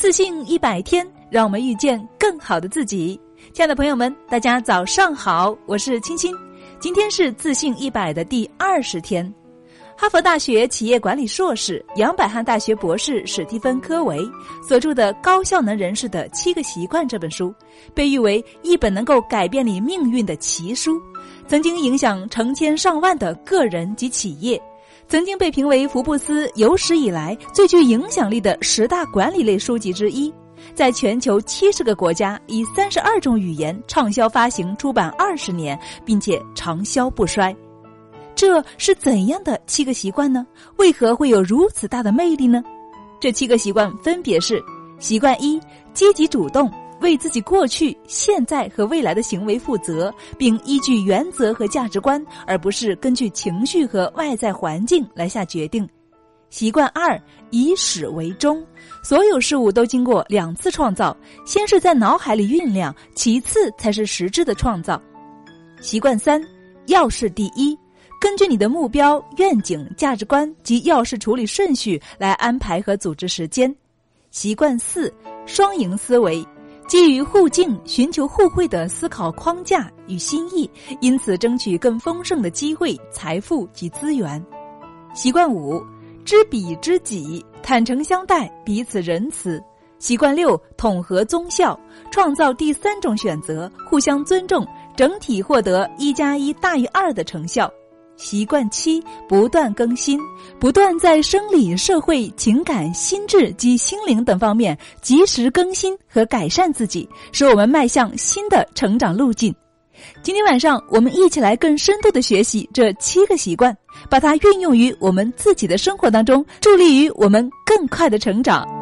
自信一百天，让我们遇见更好的自己。亲爱的朋友们，大家早上好，我是青青。今天是自信一百的第二十天。哈佛大学企业管理硕士、杨百翰大学博士史蒂芬·科维所著的《高效能人士的七个习惯》这本书，被誉为一本能够改变你命运的奇书，曾经影响成千上万的个人及企业。曾经被评为福布斯有史以来最具影响力的十大管理类书籍之一，在全球七十个国家以三十二种语言畅销发行出版二十年，并且长销不衰。这是怎样的七个习惯呢？为何会有如此大的魅力呢？这七个习惯分别是：习惯一，积极主动。为自己过去、现在和未来的行为负责，并依据原则和价值观，而不是根据情绪和外在环境来下决定。习惯二：以始为终，所有事物都经过两次创造，先是在脑海里酝酿，其次才是实质的创造。习惯三：要事第一，根据你的目标、愿景、价值观及要事处理顺序来安排和组织时间。习惯四：双赢思维。基于互敬、寻求互惠的思考框架与心意，因此争取更丰盛的机会、财富及资源。习惯五：知彼知己，坦诚相待，彼此仁慈。习惯六：统合宗效，创造第三种选择，互相尊重，整体获得一加一大于二的成效。习惯七，不断更新，不断在生理、社会、情感、心智及心灵等方面及时更新和改善自己，使我们迈向新的成长路径。今天晚上，我们一起来更深度的学习这七个习惯，把它运用于我们自己的生活当中，助力于我们更快的成长。